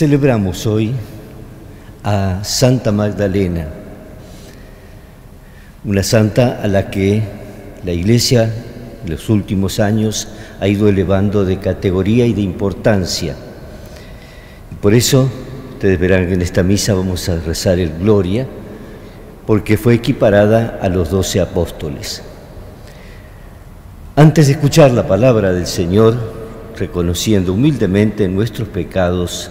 Celebramos hoy a Santa Magdalena, una santa a la que la Iglesia en los últimos años ha ido elevando de categoría y de importancia. Por eso, ustedes verán que en esta misa vamos a rezar el Gloria, porque fue equiparada a los doce apóstoles. Antes de escuchar la palabra del Señor, reconociendo humildemente nuestros pecados,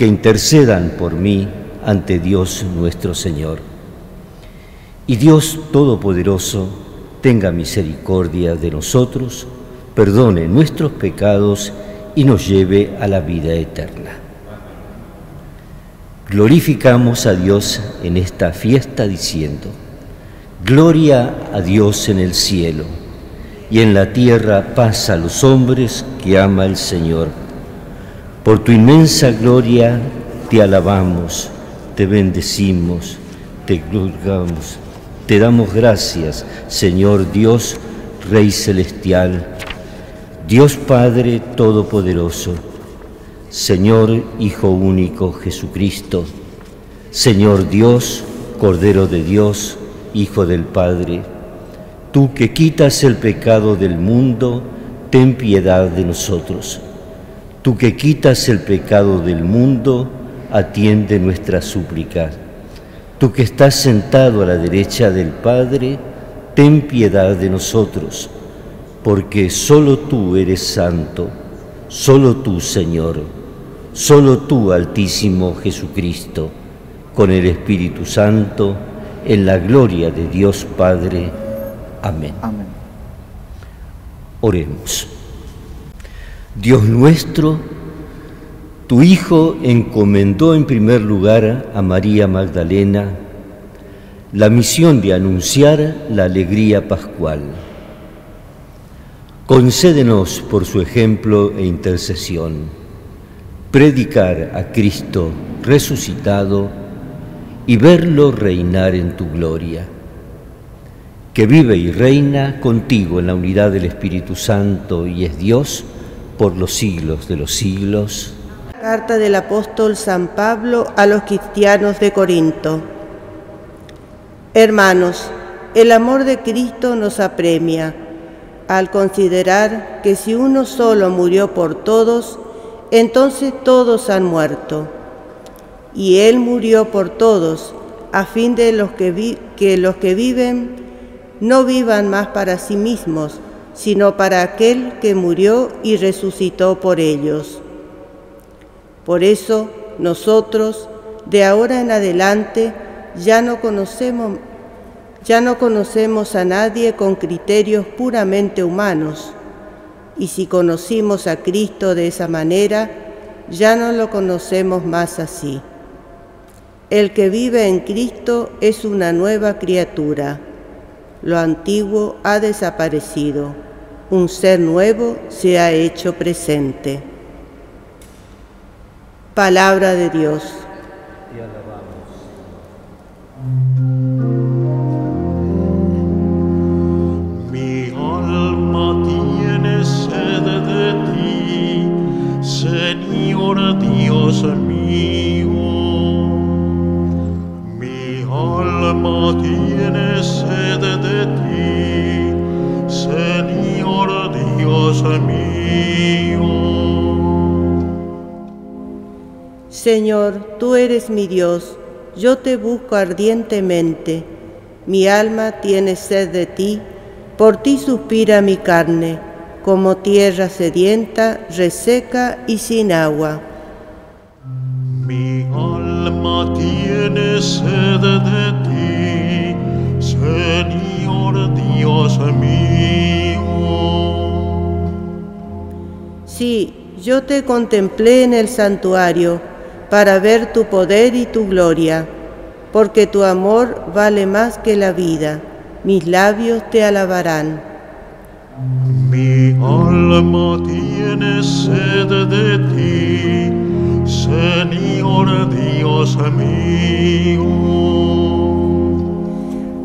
que intercedan por mí ante Dios nuestro Señor. Y Dios Todopoderoso tenga misericordia de nosotros, perdone nuestros pecados y nos lleve a la vida eterna. Glorificamos a Dios en esta fiesta diciendo, Gloria a Dios en el cielo y en la tierra paz a los hombres que ama el Señor. Por tu inmensa gloria te alabamos, te bendecimos, te glorificamos, te damos gracias, Señor Dios, Rey Celestial, Dios Padre Todopoderoso, Señor Hijo Único Jesucristo, Señor Dios, Cordero de Dios, Hijo del Padre, tú que quitas el pecado del mundo, ten piedad de nosotros. Tú que quitas el pecado del mundo, atiende nuestra súplica. Tú que estás sentado a la derecha del Padre, ten piedad de nosotros, porque solo tú eres santo, solo tú, Señor, solo tú, Altísimo Jesucristo, con el Espíritu Santo, en la gloria de Dios Padre. Amén. Amén. Oremos. Dios nuestro, tu Hijo encomendó en primer lugar a María Magdalena la misión de anunciar la alegría pascual. Concédenos por su ejemplo e intercesión predicar a Cristo resucitado y verlo reinar en tu gloria, que vive y reina contigo en la unidad del Espíritu Santo y es Dios, por los siglos de los siglos. Carta del apóstol San Pablo a los cristianos de Corinto. Hermanos, el amor de Cristo nos apremia al considerar que si uno solo murió por todos, entonces todos han muerto. Y Él murió por todos, a fin de los que, que los que viven no vivan más para sí mismos, sino para aquel que murió y resucitó por ellos. Por eso nosotros, de ahora en adelante, ya no conocemos ya no conocemos a nadie con criterios puramente humanos, y si conocimos a Cristo de esa manera, ya no lo conocemos más así. El que vive en Cristo es una nueva criatura. Lo antiguo ha desaparecido un ser nuevo se ha hecho presente. Palabra de Dios. Mi alma tiene sed de ti, Señor Dios mío. Mi alma tiene sed Dios mío. Señor, tú eres mi Dios, yo te busco ardientemente. Mi alma tiene sed de ti, por ti suspira mi carne, como tierra sedienta, reseca y sin agua. Mi alma tiene sed de ti, Señor Dios mío. Sí, yo te contemplé en el santuario, para ver tu poder y tu gloria, porque tu amor vale más que la vida. Mis labios te alabarán. Mi alma tiene sed de ti, Señor Dios mío.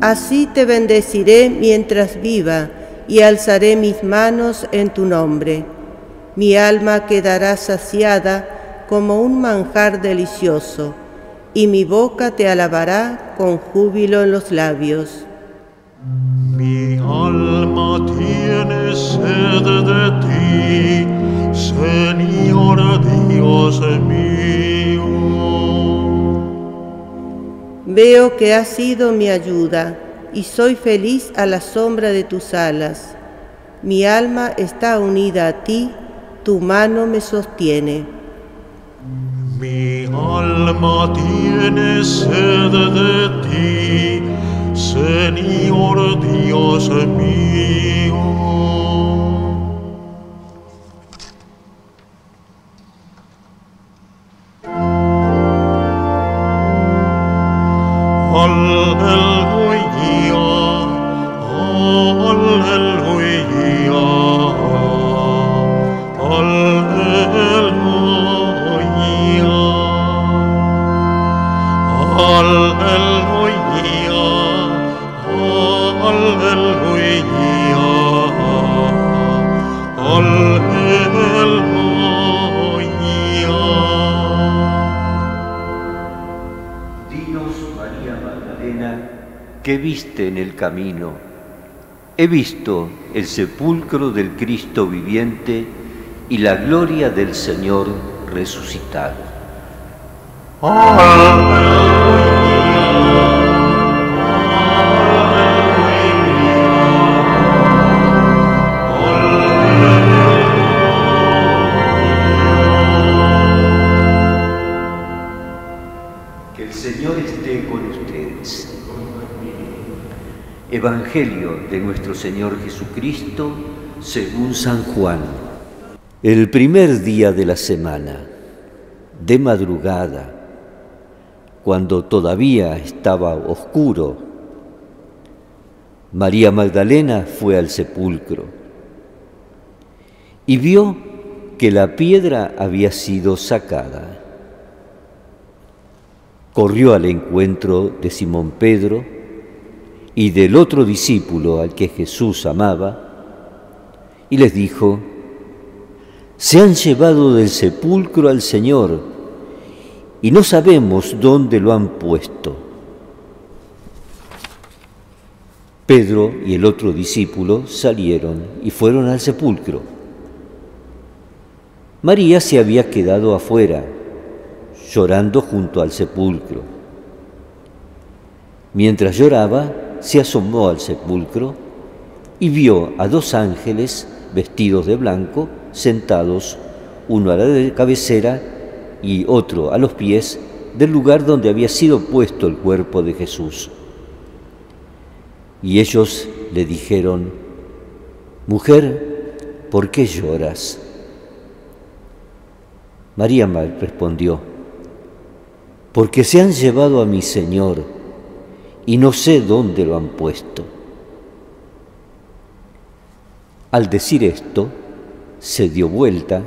Así te bendeciré mientras viva y alzaré mis manos en tu nombre. Mi alma quedará saciada como un manjar delicioso, y mi boca te alabará con júbilo en los labios. Mi alma tiene sed de ti, Señor Dios mío. Veo que has sido mi ayuda y soy feliz a la sombra de tus alas. Mi alma está unida a ti, tu mano me sostiene. Mi alma tiene sed de ti, Señor Dios mío. ¿Qué viste en el camino? He visto el sepulcro del Cristo viviente y la gloria del Señor resucitado. Que Señor esté con ustedes. Evangelio de nuestro Señor Jesucristo según San Juan. El primer día de la semana, de madrugada, cuando todavía estaba oscuro, María Magdalena fue al sepulcro y vio que la piedra había sido sacada. Corrió al encuentro de Simón Pedro, y del otro discípulo al que Jesús amaba, y les dijo, se han llevado del sepulcro al Señor y no sabemos dónde lo han puesto. Pedro y el otro discípulo salieron y fueron al sepulcro. María se había quedado afuera, llorando junto al sepulcro. Mientras lloraba, se asomó al sepulcro y vio a dos ángeles vestidos de blanco sentados, uno a la cabecera y otro a los pies del lugar donde había sido puesto el cuerpo de Jesús. Y ellos le dijeron, Mujer, ¿por qué lloras? María respondió, Porque se han llevado a mi Señor y no sé dónde lo han puesto. Al decir esto, se dio vuelta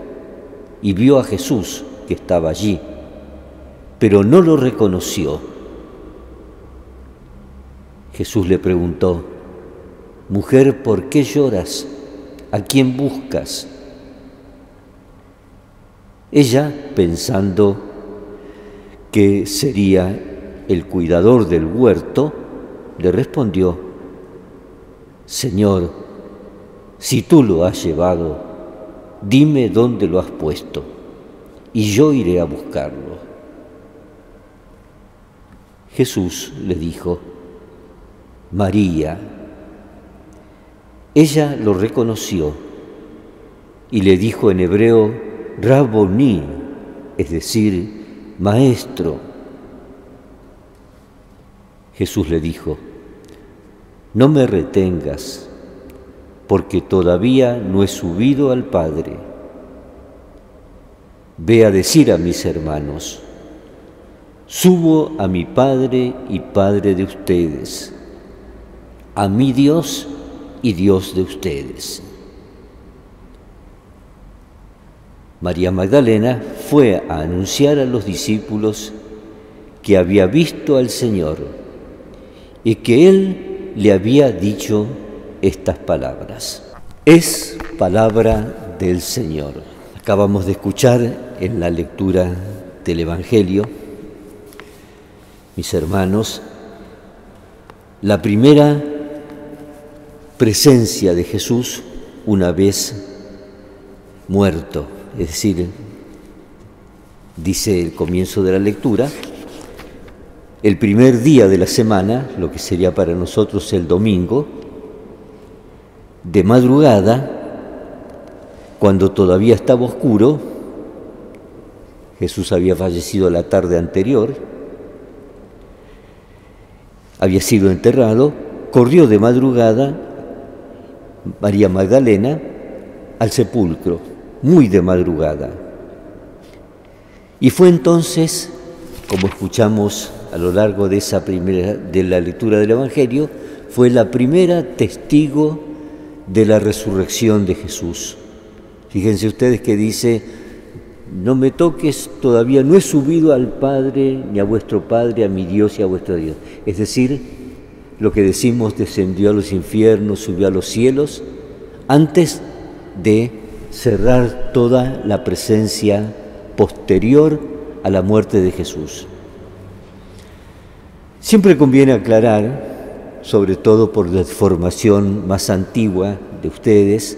y vio a Jesús que estaba allí, pero no lo reconoció. Jesús le preguntó, Mujer, ¿por qué lloras? ¿A quién buscas? Ella, pensando que sería el cuidador del huerto le respondió, Señor, si tú lo has llevado, dime dónde lo has puesto, y yo iré a buscarlo. Jesús le dijo, María. Ella lo reconoció y le dijo en hebreo, Raboní, es decir, maestro. Jesús le dijo, no me retengas, porque todavía no he subido al Padre. Ve a decir a mis hermanos, Subo a mi Padre y Padre de ustedes, a mi Dios y Dios de ustedes. María Magdalena fue a anunciar a los discípulos que había visto al Señor y que Él le había dicho estas palabras. Es palabra del Señor. Acabamos de escuchar en la lectura del Evangelio, mis hermanos, la primera presencia de Jesús una vez muerto, es decir, dice el comienzo de la lectura, el primer día de la semana, lo que sería para nosotros el domingo, de madrugada, cuando todavía estaba oscuro, Jesús había fallecido la tarde anterior, había sido enterrado, corrió de madrugada María Magdalena al sepulcro, muy de madrugada. Y fue entonces, como escuchamos a lo largo de esa primera de la lectura del evangelio, fue la primera testigo de la resurrección de Jesús. Fíjense ustedes que dice, no me toques, todavía no he subido al Padre, ni a vuestro Padre, a mi Dios y a vuestro Dios. Es decir, lo que decimos descendió a los infiernos, subió a los cielos, antes de cerrar toda la presencia posterior a la muerte de Jesús. Siempre conviene aclarar, sobre todo por la formación más antigua de ustedes,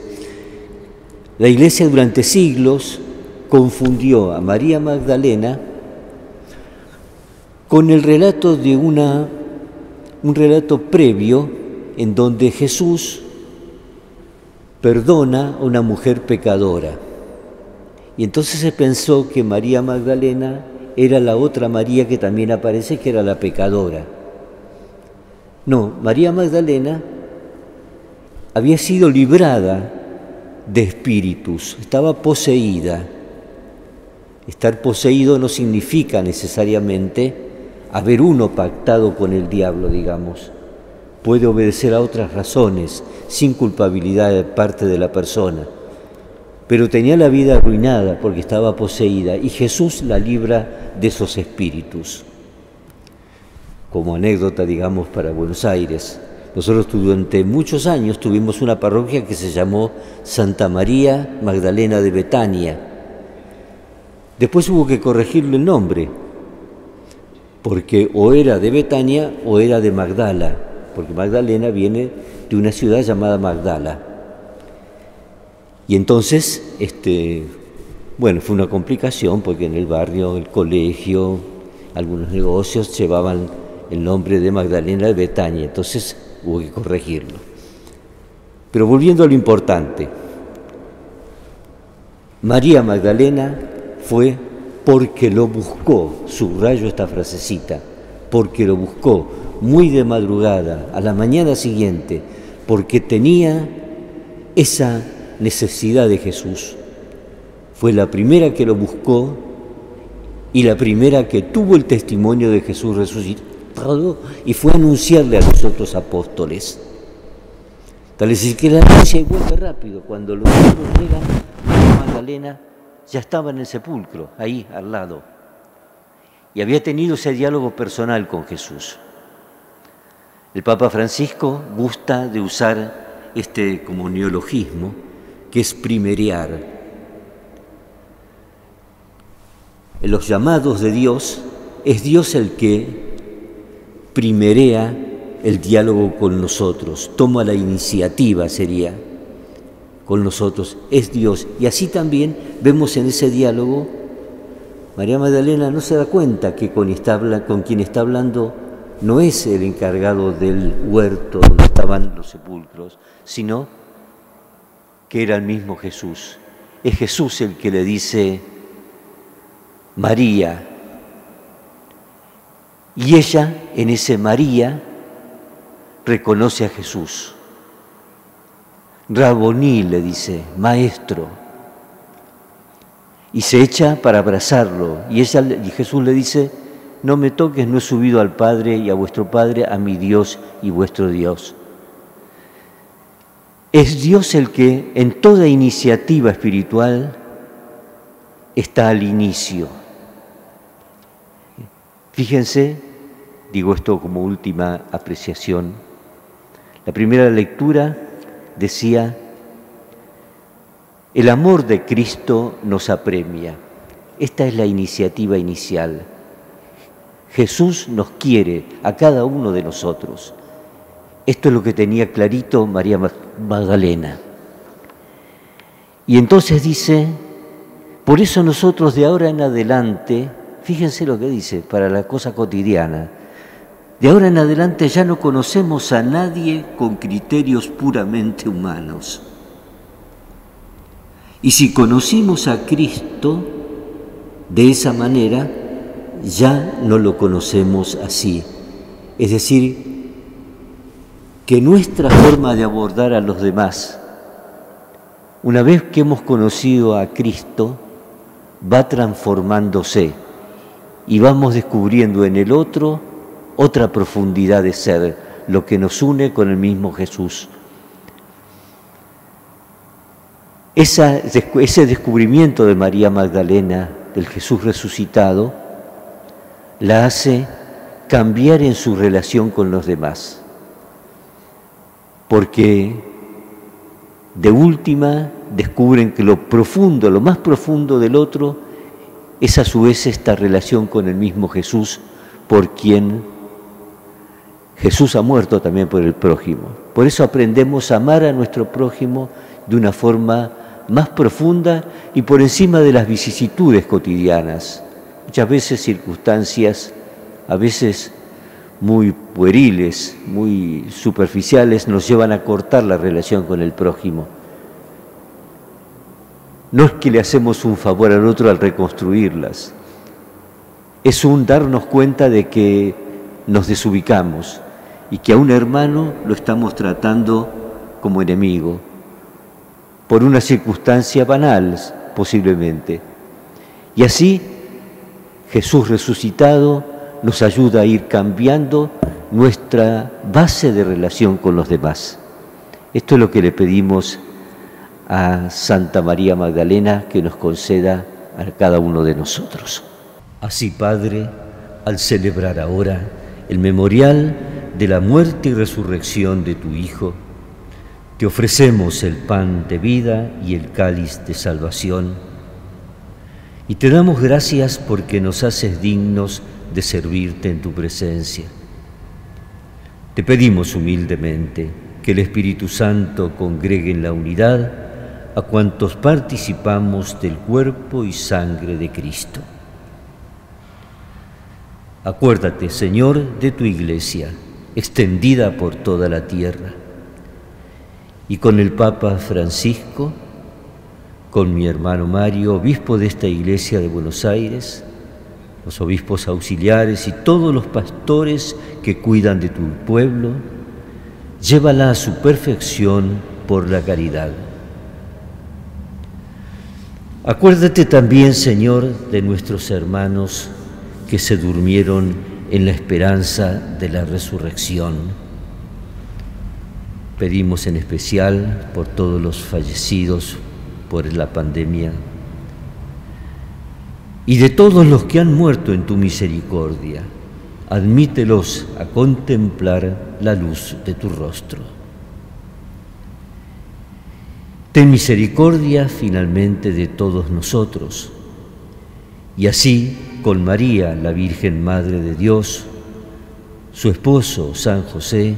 la Iglesia durante siglos confundió a María Magdalena con el relato de una, un relato previo en donde Jesús perdona a una mujer pecadora. Y entonces se pensó que María Magdalena era la otra María que también aparece, que era la pecadora. No, María Magdalena había sido librada de espíritus, estaba poseída. Estar poseído no significa necesariamente haber uno pactado con el diablo, digamos. Puede obedecer a otras razones, sin culpabilidad de parte de la persona pero tenía la vida arruinada porque estaba poseída y Jesús la libra de esos espíritus. Como anécdota, digamos, para Buenos Aires, nosotros durante muchos años tuvimos una parroquia que se llamó Santa María Magdalena de Betania. Después hubo que corregirle el nombre, porque o era de Betania o era de Magdala, porque Magdalena viene de una ciudad llamada Magdala. Y entonces, este, bueno, fue una complicación porque en el barrio, el colegio, algunos negocios llevaban el nombre de Magdalena de Betania, entonces hubo que corregirlo. Pero volviendo a lo importante, María Magdalena fue porque lo buscó, subrayo esta frasecita, porque lo buscó muy de madrugada, a la mañana siguiente, porque tenía esa necesidad de Jesús. Fue la primera que lo buscó y la primera que tuvo el testimonio de Jesús resucitado y fue a anunciarle a los otros apóstoles. Tal es que la y vuelve rápido. Cuando los otros llegan, Magdalena ya estaba en el sepulcro, ahí al lado. Y había tenido ese diálogo personal con Jesús. El Papa Francisco gusta de usar este como neologismo que es primerear. En los llamados de Dios es Dios el que primerea el diálogo con nosotros, toma la iniciativa, sería, con nosotros, es Dios. Y así también vemos en ese diálogo, María Magdalena no se da cuenta que con, con quien está hablando no es el encargado del huerto donde estaban los sepulcros, sino que era el mismo Jesús. Es Jesús el que le dice, María. Y ella, en ese María, reconoce a Jesús. Raboní le dice, maestro. Y se echa para abrazarlo. Y, y Jesús le dice, no me toques, no he subido al Padre y a vuestro Padre, a mi Dios y vuestro Dios. Es Dios el que en toda iniciativa espiritual está al inicio. Fíjense, digo esto como última apreciación, la primera lectura decía, el amor de Cristo nos apremia. Esta es la iniciativa inicial. Jesús nos quiere a cada uno de nosotros. Esto es lo que tenía clarito María Magdalena. Y entonces dice, por eso nosotros de ahora en adelante, fíjense lo que dice, para la cosa cotidiana, de ahora en adelante ya no conocemos a nadie con criterios puramente humanos. Y si conocimos a Cristo de esa manera, ya no lo conocemos así. Es decir, que nuestra forma de abordar a los demás, una vez que hemos conocido a Cristo, va transformándose y vamos descubriendo en el otro otra profundidad de ser, lo que nos une con el mismo Jesús. ese descubrimiento de María Magdalena, del Jesús resucitado, la hace cambiar en su relación con los demás. Porque de última descubren que lo profundo, lo más profundo del otro, es a su vez esta relación con el mismo Jesús, por quien Jesús ha muerto también por el prójimo. Por eso aprendemos a amar a nuestro prójimo de una forma más profunda y por encima de las vicisitudes cotidianas. Muchas veces circunstancias, a veces muy pueriles, muy superficiales, nos llevan a cortar la relación con el prójimo. No es que le hacemos un favor al otro al reconstruirlas, es un darnos cuenta de que nos desubicamos, y que a un hermano lo estamos tratando como enemigo, por una circunstancia banal posiblemente. Y así Jesús resucitado nos ayuda a ir cambiando nuestra base de relación con los demás. Esto es lo que le pedimos a Santa María Magdalena que nos conceda a cada uno de nosotros. Así, Padre, al celebrar ahora el memorial de la muerte y resurrección de tu Hijo, te ofrecemos el pan de vida y el cáliz de salvación, y te damos gracias porque nos haces dignos de servirte en tu presencia. Te pedimos humildemente que el Espíritu Santo congregue en la unidad a cuantos participamos del cuerpo y sangre de Cristo. Acuérdate, Señor, de tu iglesia extendida por toda la tierra. Y con el Papa Francisco, con mi hermano Mario, obispo de esta iglesia de Buenos Aires, los obispos auxiliares y todos los pastores que cuidan de tu pueblo, llévala a su perfección por la caridad. Acuérdate también, Señor, de nuestros hermanos que se durmieron en la esperanza de la resurrección. Pedimos en especial por todos los fallecidos por la pandemia y de todos los que han muerto en tu misericordia. Admítelos a contemplar la luz de tu rostro. Ten misericordia finalmente de todos nosotros y así con María, la Virgen Madre de Dios, su esposo San José,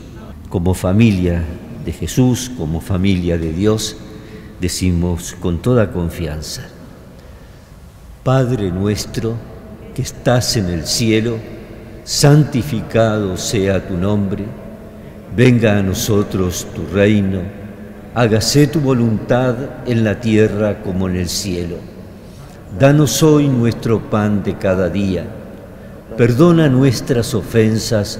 como familia de Jesús, como familia de Dios, decimos con toda confianza, Padre nuestro que estás en el cielo, santificado sea tu nombre, venga a nosotros tu reino, hágase tu voluntad en la tierra como en el cielo. Danos hoy nuestro pan de cada día, perdona nuestras ofensas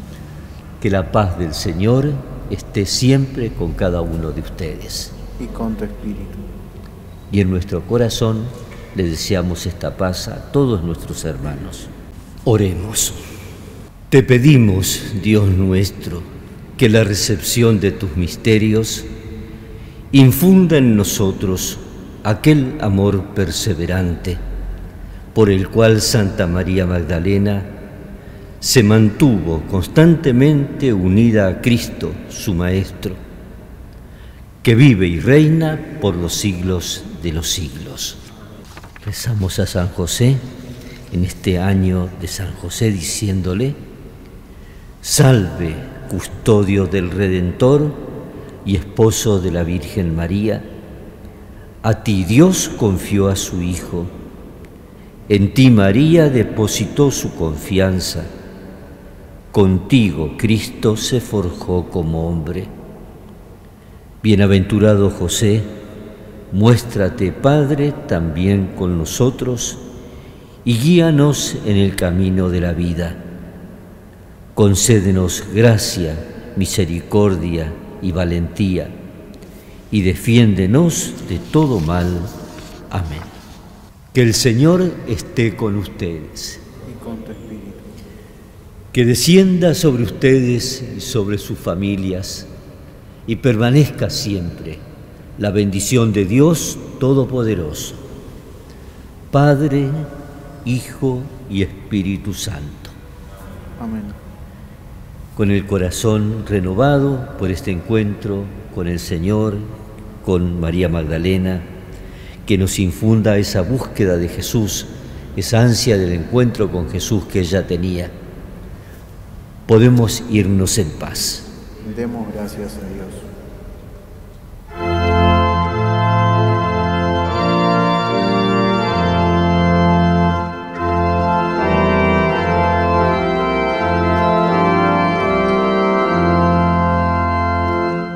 Que la paz del Señor esté siempre con cada uno de ustedes. Y con tu espíritu. Y en nuestro corazón le deseamos esta paz a todos nuestros hermanos. Oremos. Te pedimos, Dios nuestro, que la recepción de tus misterios infunda en nosotros aquel amor perseverante por el cual Santa María Magdalena se mantuvo constantemente unida a Cristo, su Maestro, que vive y reina por los siglos de los siglos. Rezamos a San José en este año de San José diciéndole, Salve, custodio del Redentor y esposo de la Virgen María, a ti Dios confió a su Hijo, en ti María depositó su confianza, contigo Cristo se forjó como hombre. Bienaventurado José, muéstrate Padre también con nosotros y guíanos en el camino de la vida concédenos gracia, misericordia y valentía, y defiéndenos de todo mal. Amén. Que el Señor esté con ustedes. Y con tu espíritu. Que descienda sobre ustedes y sobre sus familias y permanezca siempre la bendición de Dios Todopoderoso, Padre, Hijo y Espíritu Santo. Amén con el corazón renovado por este encuentro con el Señor, con María Magdalena, que nos infunda esa búsqueda de Jesús, esa ansia del encuentro con Jesús que ella tenía. Podemos irnos en paz. Demos gracias a Dios.